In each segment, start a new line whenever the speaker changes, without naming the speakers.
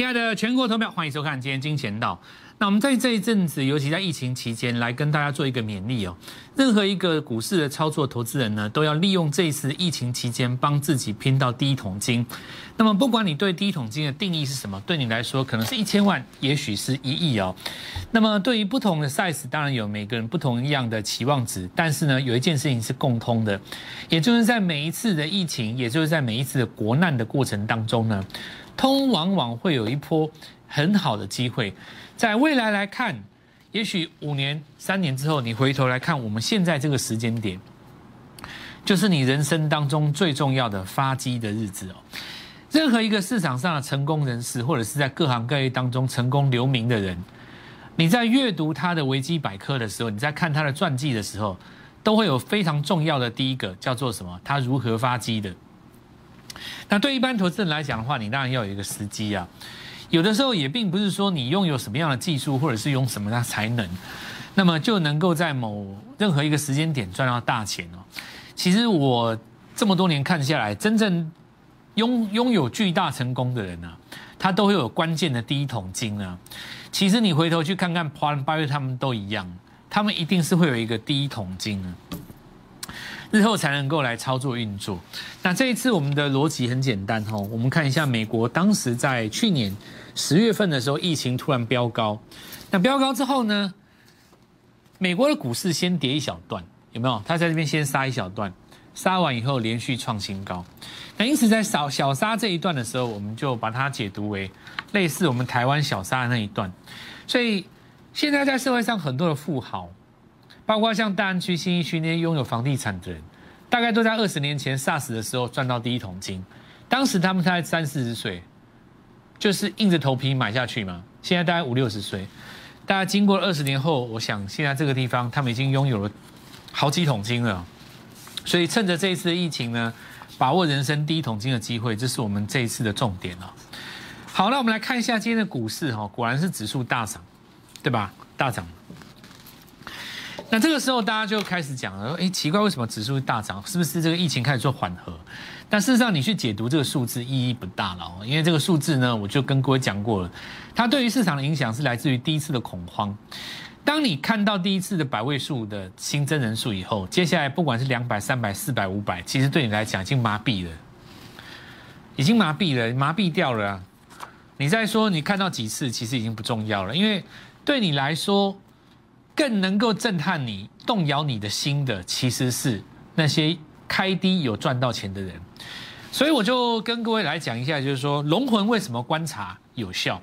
亲爱的全国投票，欢迎收看今天金钱道。那我们在这一阵子，尤其在疫情期间，来跟大家做一个勉励哦。任何一个股市的操作投资人呢，都要利用这一次疫情期间，帮自己拼到第一桶金。那么，不管你对第一桶金的定义是什么，对你来说可能是一千万，也许是一亿哦。那么，对于不同的 size，当然有每个人不同一样的期望值。但是呢，有一件事情是共通的，也就是在每一次的疫情，也就是在每一次的国难的过程当中呢，通往往会有一波很好的机会。在未来来看，也许五年、三年之后，你回头来看我们现在这个时间点，就是你人生当中最重要的发迹的日子哦。任何一个市场上的成功人士，或者是在各行各业当中成功留名的人，你在阅读他的维基百科的时候，你在看他的传记的时候，都会有非常重要的第一个叫做什么？他如何发迹的？那对一般投资人来讲的话，你当然要有一个时机啊。有的时候也并不是说你拥有什么样的技术，或者是用什么样的才能，那么就能够在某任何一个时间点赚到大钱哦。其实我这么多年看下来，真正拥拥有巨大成功的人呢，他都会有关键的第一桶金啊。其实你回头去看看，华人八月他们都一样，他们一定是会有一个第一桶金啊。日后才能够来操作运作。那这一次我们的逻辑很简单哦，我们看一下美国当时在去年十月份的时候，疫情突然飙高。那飙高之后呢，美国的股市先跌一小段，有没有？它在这边先杀一小段，杀完以后连续创新高。那因此在小小杀这一段的时候，我们就把它解读为类似我们台湾小杀的那一段。所以现在在社会上很多的富豪。包括像大安区、新一区那些拥有房地产的人，大概都在二十年前 SARS 的时候赚到第一桶金。当时他们才三四十岁，就是硬着头皮买下去嘛。现在大概五六十岁，大家经过二十年后，我想现在这个地方他们已经拥有了好几桶金了。所以趁着这一次疫情呢，把握人生第一桶金的机会，这是我们这一次的重点了。好，那我们来看一下今天的股市哈，果然是指数大涨，对吧？大涨。那这个时候，大家就开始讲了，哎，奇怪，为什么指数大涨？是不是这个疫情开始做缓和？但事实上，你去解读这个数字意义不大了，因为这个数字呢，我就跟各位讲过了，它对于市场的影响是来自于第一次的恐慌。当你看到第一次的百位数的新增人数以后，接下来不管是两百、三百、四百、五百，其实对你来讲已经麻痹了，已经麻痹了，麻痹掉了。你再说你看到几次，其实已经不重要了，因为对你来说。更能够震撼你、动摇你的心的，其实是那些开低有赚到钱的人。所以我就跟各位来讲一下，就是说龙魂为什么观察有效？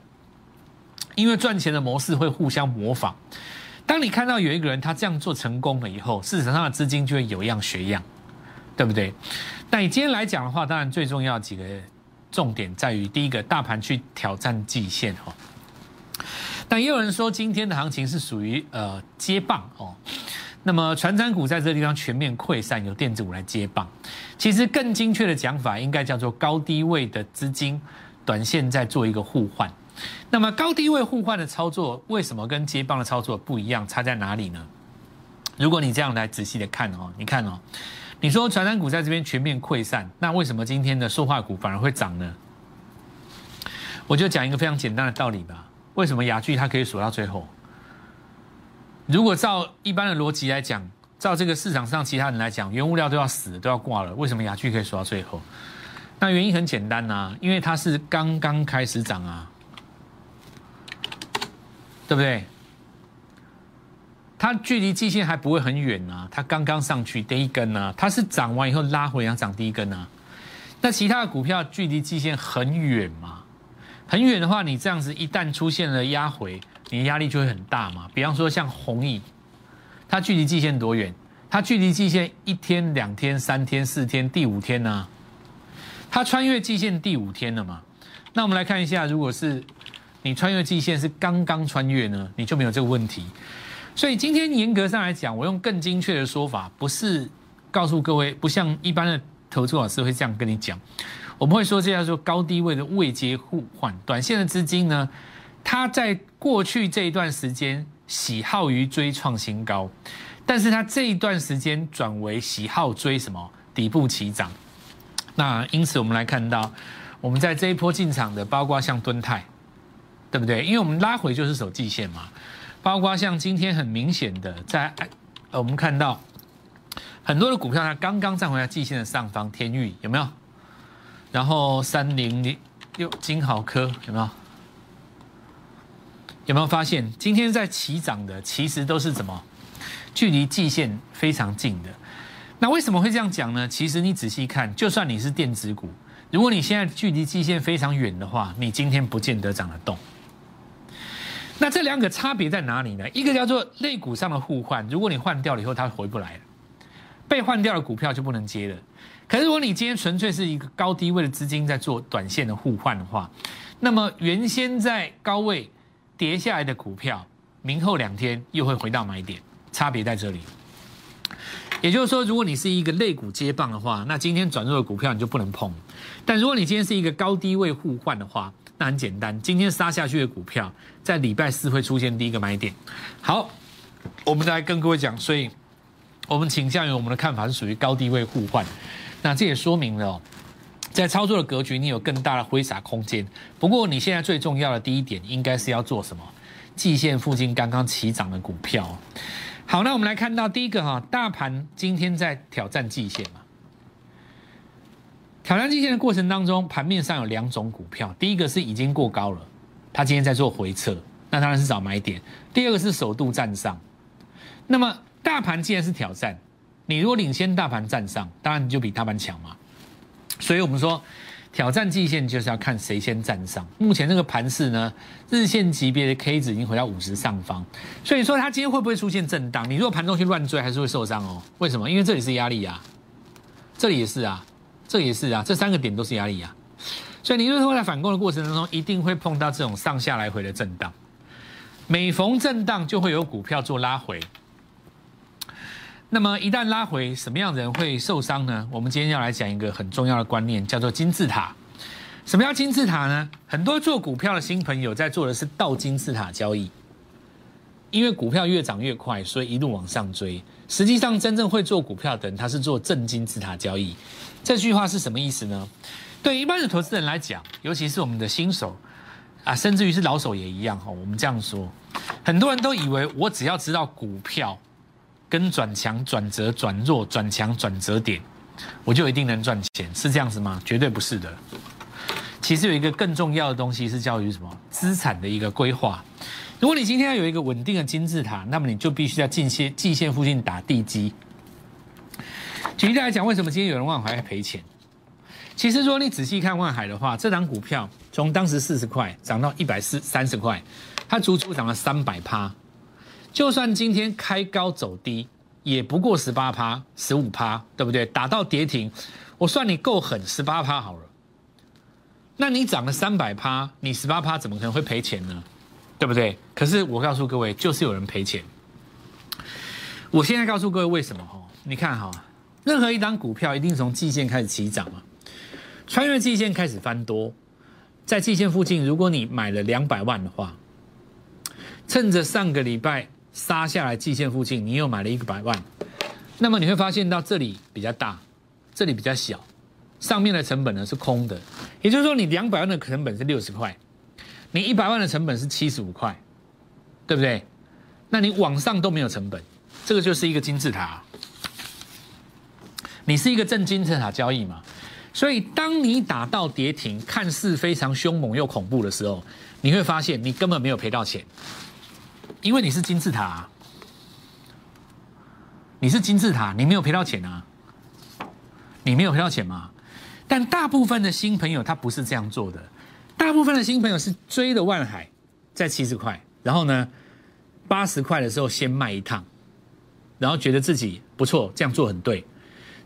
因为赚钱的模式会互相模仿。当你看到有一个人他这样做成功了以后，市场上的资金就会有样学样，对不对？那你今天来讲的话，当然最重要几个重点在于：第一个，大盘去挑战季线哈。但也有人说，今天的行情是属于呃接棒哦。那么，传产股在这个地方全面溃散，由电子股来接棒。其实更精确的讲法，应该叫做高低位的资金短线在做一个互换。那么，高低位互换的操作，为什么跟接棒的操作不一样？差在哪里呢？如果你这样来仔细的看哦，你看哦，你说传产股在这边全面溃散，那为什么今天的塑化股反而会涨呢？我就讲一个非常简单的道理吧。为什么雅聚它可以锁到最后？如果照一般的逻辑来讲，照这个市场上其他人来讲，原物料都要死，都要挂了，为什么雅聚可以锁到最后？那原因很简单呐，因为它是刚刚开始涨啊，对不对？它距离季线还不会很远啊，它刚刚上去第一根啊，它是涨完以后拉回要涨第一根啊。那其他的股票距离季线很远嘛？很远的话，你这样子一旦出现了压回，你的压力就会很大嘛。比方说像红影，它距离季线多远？它距离季线一天、两天、三天、四天，第五天呢？它穿越季线第五天了嘛？那我们来看一下，如果是你穿越季线是刚刚穿越呢，你就没有这个问题。所以今天严格上来讲，我用更精确的说法，不是告诉各位，不像一般的投资老师会这样跟你讲。我们会说这叫做高低位的位阶互换，短线的资金呢，它在过去这一段时间喜好于追创新高，但是它这一段时间转为喜好追什么底部起涨。那因此我们来看到，我们在这一波进场的，包括像敦泰，对不对？因为我们拉回就是守季线嘛，包括像今天很明显的在，呃，我们看到很多的股票它刚刚站回来季线的上方，天域有没有？然后三零零六金豪科有没有？有没有发现今天在起涨的其实都是怎么？距离季线非常近的。那为什么会这样讲呢？其实你仔细看，就算你是电子股，如果你现在距离季线非常远的话，你今天不见得涨得动。那这两个差别在哪里呢？一个叫做类股上的互换，如果你换掉了以后，它回不来了，被换掉的股票就不能接了。可是如果你今天纯粹是一个高低位的资金在做短线的互换的话，那么原先在高位跌下来的股票，明后两天又会回到买点，差别在这里。也就是说，如果你是一个类股接棒的话，那今天转弱的股票你就不能碰。但如果你今天是一个高低位互换的话，那很简单，今天杀下去的股票，在礼拜四会出现第一个买点。好，我们再来跟各位讲，所以我们倾向于我们的看法是属于高低位互换。那这也说明了，在操作的格局，你有更大的挥洒空间。不过你现在最重要的第一点，应该是要做什么？季线附近刚刚起涨的股票。好，那我们来看到第一个哈，大盘今天在挑战季线嘛。挑战季线的过程当中，盘面上有两种股票，第一个是已经过高了，它今天在做回撤，那当然是找买点；第二个是首度站上。那么大盘既然是挑战，你如果领先大盘站上，当然你就比大盘强嘛。所以我们说，挑战季线就是要看谁先站上。目前这个盘势呢，日线级别的 K 值已经回到五十上方，所以说它今天会不会出现震荡？你如果盘中去乱追，还是会受伤哦。为什么？因为这里是压力呀，这里也是啊。这也是啊，这三个点都是压力啊，所以你如果在反攻的过程当中，一定会碰到这种上下来回的震荡。每逢震荡，就会有股票做拉回。那么一旦拉回，什么样的人会受伤呢？我们今天要来讲一个很重要的观念，叫做金字塔。什么叫金字塔呢？很多做股票的新朋友在做的是倒金字塔交易，因为股票越涨越快，所以一路往上追。实际上，真正会做股票的人，他是做正金字塔交易。这句话是什么意思呢？对一般的投资人来讲，尤其是我们的新手啊，甚至于是老手也一样哈。我们这样说，很多人都以为我只要知道股票跟转强、转折、转弱、转强、转折点，我就一定能赚钱，是这样子吗？绝对不是的。其实有一个更重要的东西是教于什么资产的一个规划。如果你今天要有一个稳定的金字塔，那么你就必须在近线、季线附近打地基。举例来讲，为什么今天有人万海赔钱？其实，如果你仔细看万海的话，这档股票从当时四十块涨到一百四三十块，它足足涨了三百趴。就算今天开高走低，也不过十八趴、十五趴，对不对？打到跌停，我算你够狠，十八趴好了。那你涨了三百趴，你十八趴怎么可能会赔钱呢？对不对？可是我告诉各位，就是有人赔钱。我现在告诉各位为什么哈？你看哈。任何一张股票一定从季线开始起涨嘛，穿越季线开始翻多，在季线附近，如果你买了两百万的话，趁着上个礼拜杀下来季线附近，你又买了一个百万，那么你会发现到这里比较大，这里比较小，上面的成本呢是空的，也就是说你两百万的成本是六十块，你一百万的成本是七十五块，对不对？那你往上都没有成本，这个就是一个金字塔。你是一个正金字塔交易嘛？所以当你打到跌停，看似非常凶猛又恐怖的时候，你会发现你根本没有赔到钱，因为你是金字塔，啊你是金字塔，你没有赔到钱啊，你没有赔到钱吗？但大部分的新朋友他不是这样做的，大部分的新朋友是追的万海在七十块，然后呢八十块的时候先卖一趟，然后觉得自己不错，这样做很对。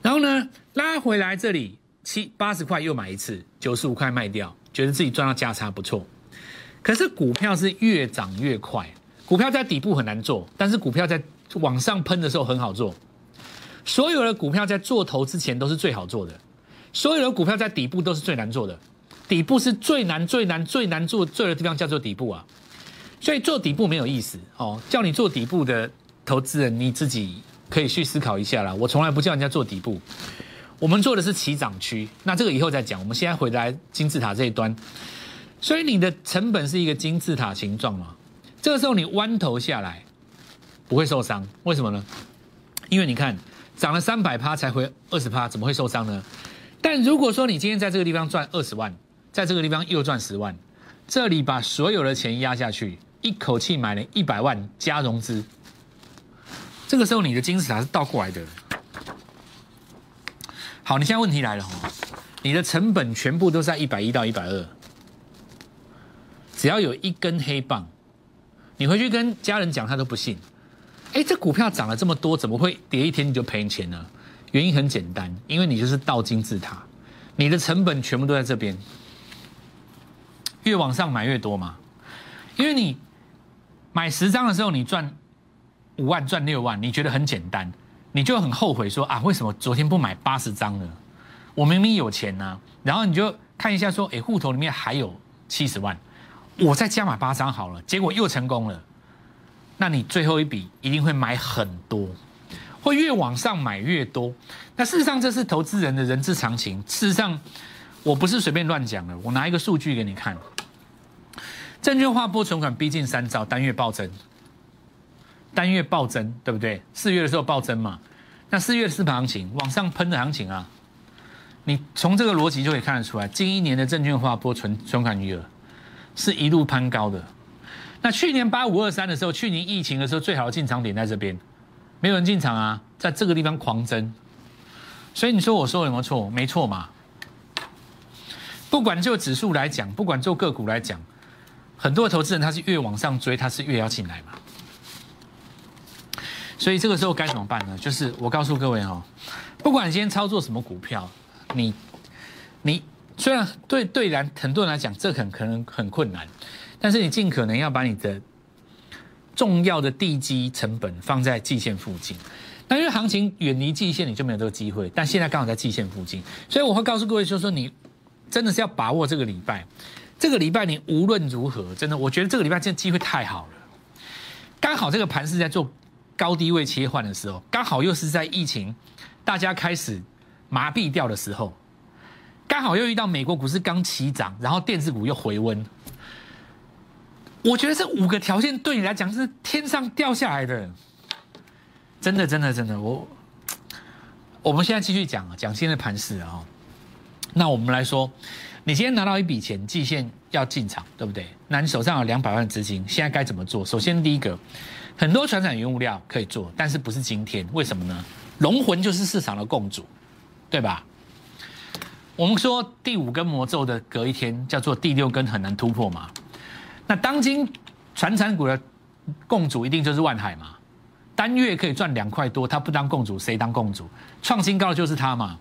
然后呢，拉回来这里七八十块又买一次，九十五块卖掉，觉得自己赚到价差不错。可是股票是越涨越快，股票在底部很难做，但是股票在往上喷的时候很好做。所有的股票在做头之前都是最好做的，所有的股票在底部都是最难做的。底部是最难、最难、最难做做的地方，叫做底部啊。所以做底部没有意思哦，叫你做底部的投资人，你自己。可以去思考一下啦。我从来不叫人家做底部，我们做的是起涨区。那这个以后再讲。我们现在回来金字塔这一端，所以你的成本是一个金字塔形状嘛？这个时候你弯头下来不会受伤，为什么呢？因为你看涨了三百趴才回二十趴，怎么会受伤呢？但如果说你今天在这个地方赚二十万，在这个地方又赚十万，这里把所有的钱压下去，一口气买了一百万加融资，这个时候你的金字塔是倒过来的。好，你现在问题来了哈，你的成本全部都在一百一到一百二，只要有一根黑棒，你回去跟家人讲，他都不信。哎，这股票涨了这么多，怎么会跌一天你就赔钱呢？原因很简单，因为你就是倒金字塔，你的成本全部都在这边，越往上买越多嘛。因为你买十张的时候，你赚五万、赚六万，你觉得很简单，你就很后悔说啊，为什么昨天不买八十张呢？我明明有钱呢。然后你就看一下说，哎，户头里面还有七十万，我再加买八张好了，结果又成功了。那你最后一笔一定会买很多。会越往上买越多，那事实上这是投资人的人之常情。事实上，我不是随便乱讲的，我拿一个数据给你看。证券化波存款逼近三兆，单月暴增，单月暴增，对不对？四月的时候暴增嘛，那四月的市盘行情往上喷的行情啊，你从这个逻辑就可以看得出来，近一年的证券化波存存款余额是一路攀高的。那去年八五二三的时候，去年疫情的时候，最好的进场点在这边。没有人进场啊，在这个地方狂增，所以你说我说有没有错？没错嘛。不管就指数来讲，不管就个股来讲，很多投资人他是越往上追，他是越要进来嘛。所以这个时候该怎么办呢？就是我告诉各位哦，不管你今天操作什么股票，你你虽然对对然很多人来讲这很可能很困难，但是你尽可能要把你的。重要的地基成本放在季线附近，那因为行情远离季线，你就没有这个机会。但现在刚好在季线附近，所以我会告诉各位，就是说你真的是要把握这个礼拜。这个礼拜你无论如何，真的，我觉得这个礼拜这机会太好了。刚好这个盘是在做高低位切换的时候，刚好又是在疫情大家开始麻痹掉的时候，刚好又遇到美国股市刚起涨，然后电子股又回温。我觉得这五个条件对你来讲是天上掉下来的，真的，真的，真的。我，我们现在继续讲啊，讲新的盘势啊。那我们来说，你今天拿到一笔钱，季线要进场，对不对？那你手上有两百万资金，现在该怎么做？首先，第一个，很多传产原物料可以做，但是不是今天？为什么呢？龙魂就是市场的共主，对吧？我们说第五根魔咒的隔一天叫做第六根很难突破嘛。那当今传产股的共主一定就是万海嘛，单月可以赚两块多，他不当共主谁当共主？创新高的就是他嘛。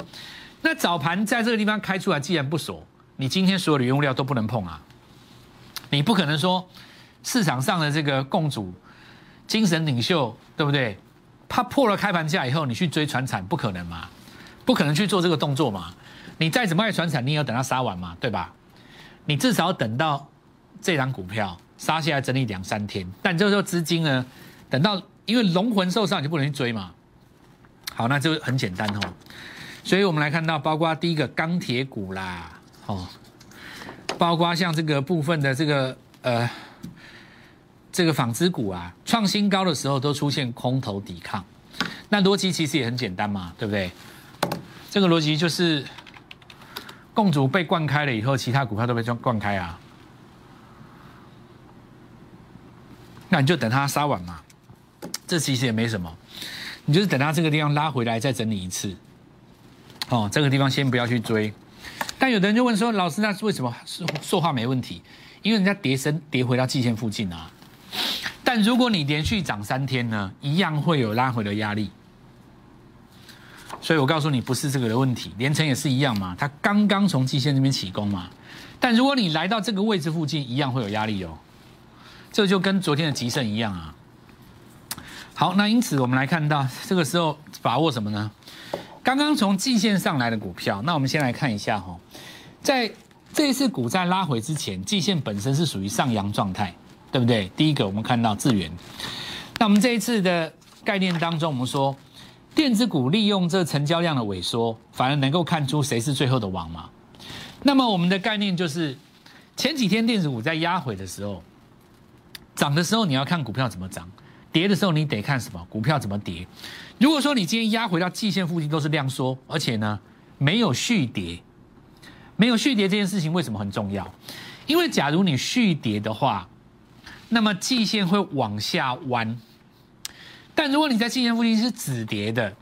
那早盘在这个地方开出来，既然不锁，你今天所有的原料都不能碰啊。你不可能说市场上的这个共主、精神领袖，对不对？他破了开盘价以后，你去追船产，不可能嘛？不可能去做这个动作嘛？你再怎么爱传产，你也要等它杀完嘛，对吧？你至少等到。这张股票杀下来整理两三天，但这时候资金呢，等到因为龙魂受伤，你就不能去追嘛。好，那就很简单哦。所以我们来看到，包括第一个钢铁股啦，哦，包括像这个部分的这个呃这个纺织股啊，创新高的时候都出现空头抵抗。那逻辑其实也很简单嘛，对不对？这个逻辑就是共主被灌开了以后，其他股票都被灌灌开啊。那你就等它杀完嘛，这其实也没什么，你就是等它这个地方拉回来再整理一次，哦，这个地方先不要去追。但有的人就问说，老师，那是为什么说话没问题？因为人家跌升跌回到季线附近啊。但如果你连续涨三天呢，一样会有拉回的压力。所以我告诉你，不是这个的问题，连城也是一样嘛，它刚刚从季线这边起攻嘛。但如果你来到这个位置附近，一样会有压力哦。这就跟昨天的吉盛一样啊。好，那因此我们来看到这个时候把握什么呢？刚刚从季线上来的股票，那我们先来看一下哈，在这一次股债拉回之前，季线本身是属于上扬状态，对不对？第一个我们看到智源，那我们这一次的概念当中，我们说电子股利用这成交量的萎缩，反而能够看出谁是最后的王嘛。那么我们的概念就是。前几天电子股在压回的时候，涨的时候你要看股票怎么涨，跌的时候你得看什么股票怎么跌。如果说你今天压回到季线附近都是量缩，而且呢没有续跌，没有续跌这件事情为什么很重要？因为假如你续跌的话，那么季线会往下弯。但如果你在季线附近是止跌的，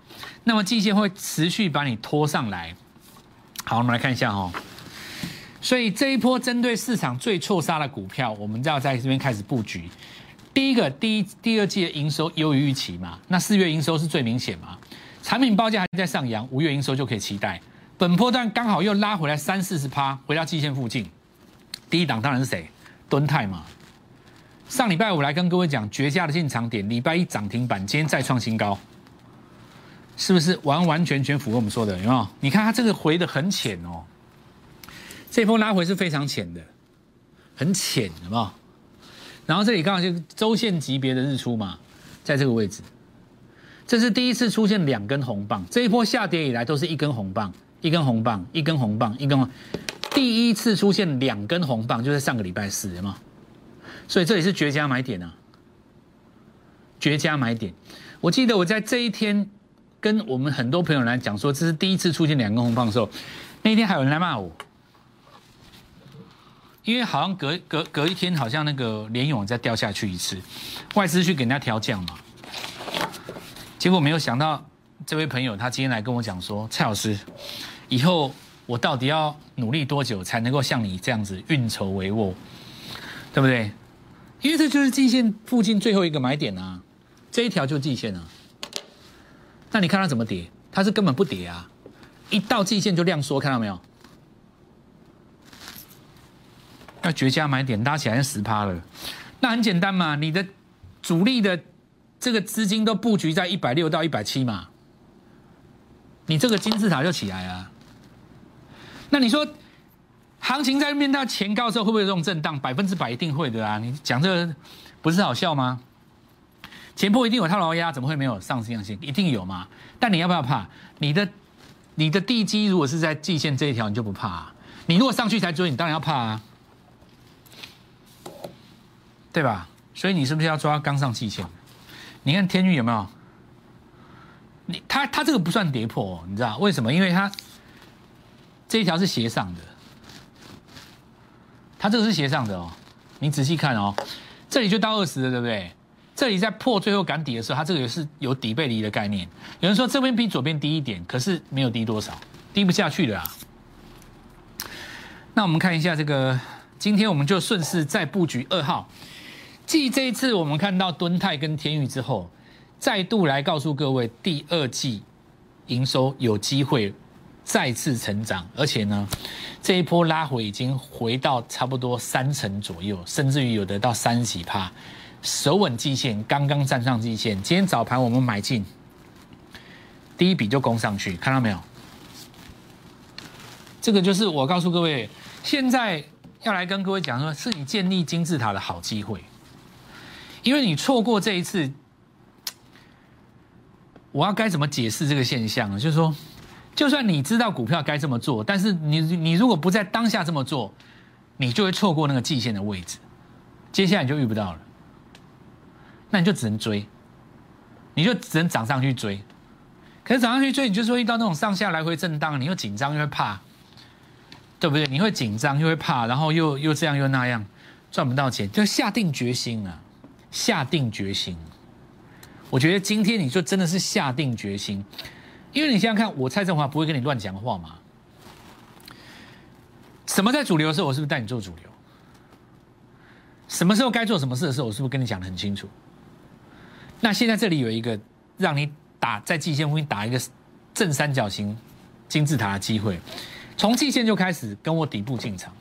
那么季线会持续把你拖上来。好，我们来看一下哦。所以这一波针对市场最错杀的股票，我们就要在这边开始布局。第一个，第一、第二季的营收优于预期嘛？那四月营收是最明显嘛？产品报价还在上扬，五月营收就可以期待。本波段刚好又拉回来三四十趴，回到季线附近。第一档当然是谁？敦泰嘛。上礼拜五来跟各位讲绝佳的进场点，礼拜一涨停板，今天再创新高，是不是完完全全符合我们说的？有没有？你看它这个回的很浅哦，这波拉回是非常浅的，很浅，有没有？然后这里刚好就周线级别的日出嘛，在这个位置，这是第一次出现两根红棒，这一波下跌以来都是一根红棒，一根红棒，一根红棒，一根，第一次出现两根红棒，就在上个礼拜四，有没有？所以这里是绝佳买点啊，绝佳买点。我记得我在这一天跟我们很多朋友来讲说，这是第一次出现两根红棒的时候，那天还有人来骂我，因为好像隔隔隔一天，好像那个联勇再掉下去一次，外资去给人家调降嘛。结果没有想到，这位朋友他今天来跟我讲说，蔡老师，以后我到底要努力多久才能够像你这样子运筹帷幄，对不对？因为这就是季线附近最后一个买点啊，这一条就是季线啊。那你看它怎么跌？它是根本不跌啊，一到季线就量缩，看到没有？要绝佳买点，拉起来十趴了。那很简单嘛，你的主力的这个资金都布局在一百六到一百七嘛，你这个金字塔就起来啊。那你说？行情在面到前高的时候，会不会有这种震荡？百分之百一定会的啊！你讲这个不是好笑吗？前波一定有套牢压，怎么会没有上升阳线？一定有嘛？但你要不要怕？你的你的地基如果是在季线这一条，你就不怕。啊你如果上去才追，你当然要怕啊，对吧？所以你是不是要抓刚上季线？你看天域有没有？你它它这个不算跌破，你知道为什么？因为它这一条是斜上的。它这个是斜上的哦，你仔细看哦，这里就到二十了，对不对？这里在破最后赶底的时候，它这个也是有底背离的概念。有人说这边比左边低一点，可是没有低多少，低不下去的啊。那我们看一下这个，今天我们就顺势再布局二号。继这一次我们看到敦泰跟天宇之后，再度来告诉各位，第二季营收有机会。再次成长，而且呢，这一波拉回已经回到差不多三成左右，甚至于有的到三十几趴，守稳季线，刚刚站上季线。今天早盘我们买进，第一笔就攻上去，看到没有？这个就是我告诉各位，现在要来跟各位讲说，是你建立金字塔的好机会，因为你错过这一次，我要该怎么解释这个现象呢？就是说。就算你知道股票该这么做，但是你你如果不在当下这么做，你就会错过那个季线的位置，接下来你就遇不到了，那你就只能追，你就只能涨上去追，可是涨上去追，你就说遇到那种上下来回震荡，你又紧张又会怕，对不对？你会紧张又会怕，然后又又这样又那样，赚不到钱，就下定决心啊，下定决心。我觉得今天你就真的是下定决心。因为你想想看，我蔡振华不会跟你乱讲话嘛。什么在主流的时候，我是不是带你做主流？什么时候该做什么事的时候，我是不是跟你讲的很清楚？那现在这里有一个让你打在季线附近打一个正三角形金字塔的机会，从季线就开始跟我底部进场。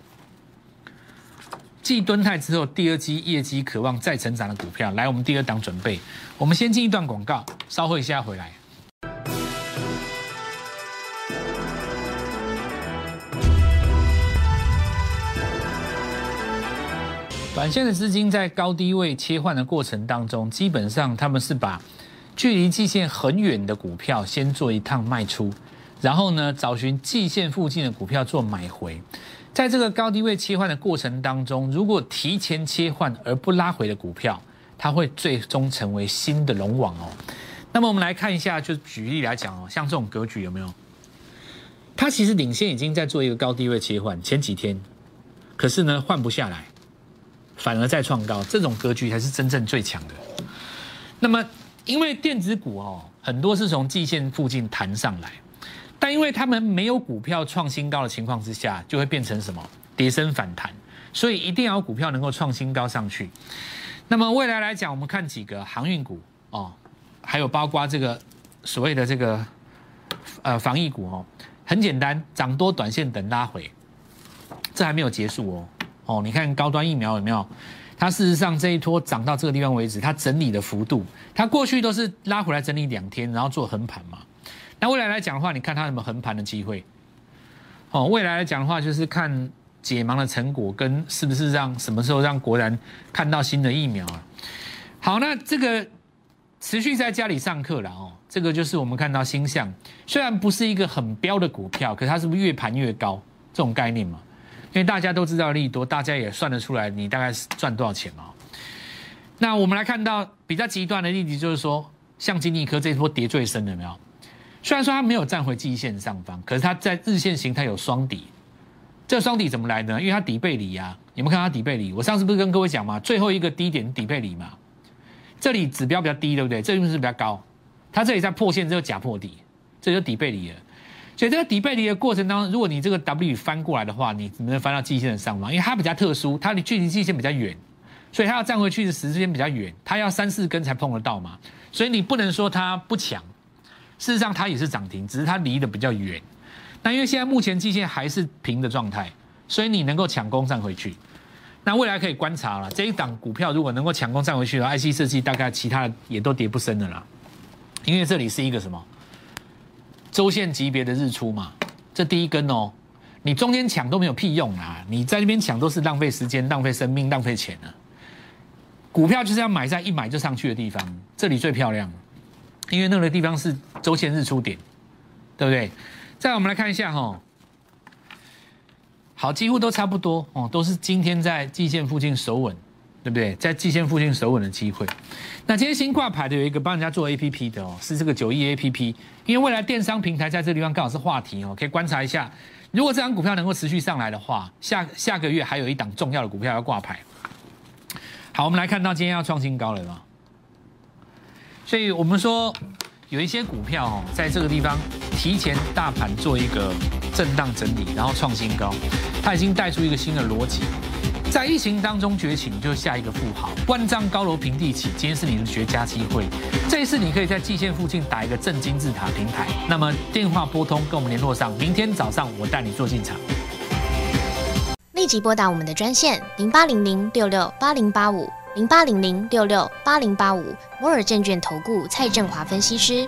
继蹲泰之后，第二季业绩渴望再成长的股票，来我们第二档准备。我们先进一段广告，稍后一下回来。短线的资金在高低位切换的过程当中，基本上他们是把距离季线很远的股票先做一趟卖出，然后呢找寻季线附近的股票做买回。在这个高低位切换的过程当中，如果提前切换而不拉回的股票，它会最终成为新的龙王哦。那么我们来看一下，就举例来讲哦，像这种格局有没有？它其实领先已经在做一个高低位切换，前几天，可是呢换不下来，反而在创高，这种格局才是真正最强的。那么因为电子股哦，很多是从季线附近弹上来。但因为他们没有股票创新高的情况之下，就会变成什么跌升反弹，所以一定要股票能够创新高上去。那么未来来讲，我们看几个航运股哦，还有包括这个所谓的这个呃防疫股哦，很简单，涨多短线等拉回，这还没有结束哦哦，你看高端疫苗有没有？它事实上这一波涨到这个地方为止，它整理的幅度，它过去都是拉回来整理两天，然后做横盘嘛。那未来来讲的话，你看它有没有横盘的机会？哦，未来来讲的话，就是看解盲的成果跟是不是让什么时候让国人看到新的疫苗啊？好，那这个持续在家里上课了哦，这个就是我们看到星象，虽然不是一个很标的股票，可是它是不是越盘越高这种概念嘛？因为大家都知道利多，大家也算得出来你大概是赚多少钱嘛？那我们来看到比较极端的例子，就是说像金立科这一波跌最深的没有？虽然说它没有站回季线上方，可是它在日线形态有双底。这双底怎么来呢？因为它底背离啊，你们看它底背离。我上次不是跟各位讲吗？最后一个低点底背离嘛，这里指标比较低，对不对？这里是比较高，它这里在破线之后假破底，这就底背离了。所以这个底背离的过程当中，如果你这个 W 翻过来的话，你只能翻到季线的上方，因为它比较特殊，它离距离季线比较远，所以它要站回去的时间比较远，它要三四根才碰得到嘛。所以你不能说它不强。事实上，它也是涨停，只是它离得比较远。那因为现在目前季线还是平的状态，所以你能够抢攻站回去。那未来可以观察了，这一档股票如果能够抢攻站回去的话 IC 设计，大概其他的也都跌不深的啦。因为这里是一个什么周线级别的日出嘛，这第一根哦，你中间抢都没有屁用啊！你在那边抢都是浪费时间、浪费生命、浪费钱啊。股票就是要买在一买就上去的地方，这里最漂亮。因为那个地方是周线日出点，对不对？再我们来看一下哈，好，几乎都差不多哦，都是今天在季线附近守稳，对不对？在季线附近守稳的机会。那今天新挂牌的有一个帮人家做 A P P 的哦，是这个九亿 A P P，因为未来电商平台在这个地方刚好是话题哦，可以观察一下。如果这张股票能够持续上来的话，下下个月还有一档重要的股票要挂牌。好，我们来看到今天要创新高了吗？所以我们说，有一些股票哦，在这个地方提前大盘做一个震荡整理，然后创新高，它已经带出一个新的逻辑。在疫情当中崛起，你就下一个富豪，万丈高楼平地起。今天是你的绝佳机会，这一次你可以在季线附近打一个正金字塔平台。那么电话拨通跟我们联络上，明天早上我带你做进场。
立即拨打我们的专线零八零零六六八零八五。零八零零六六八零八五摩尔证券投顾蔡振华分析师，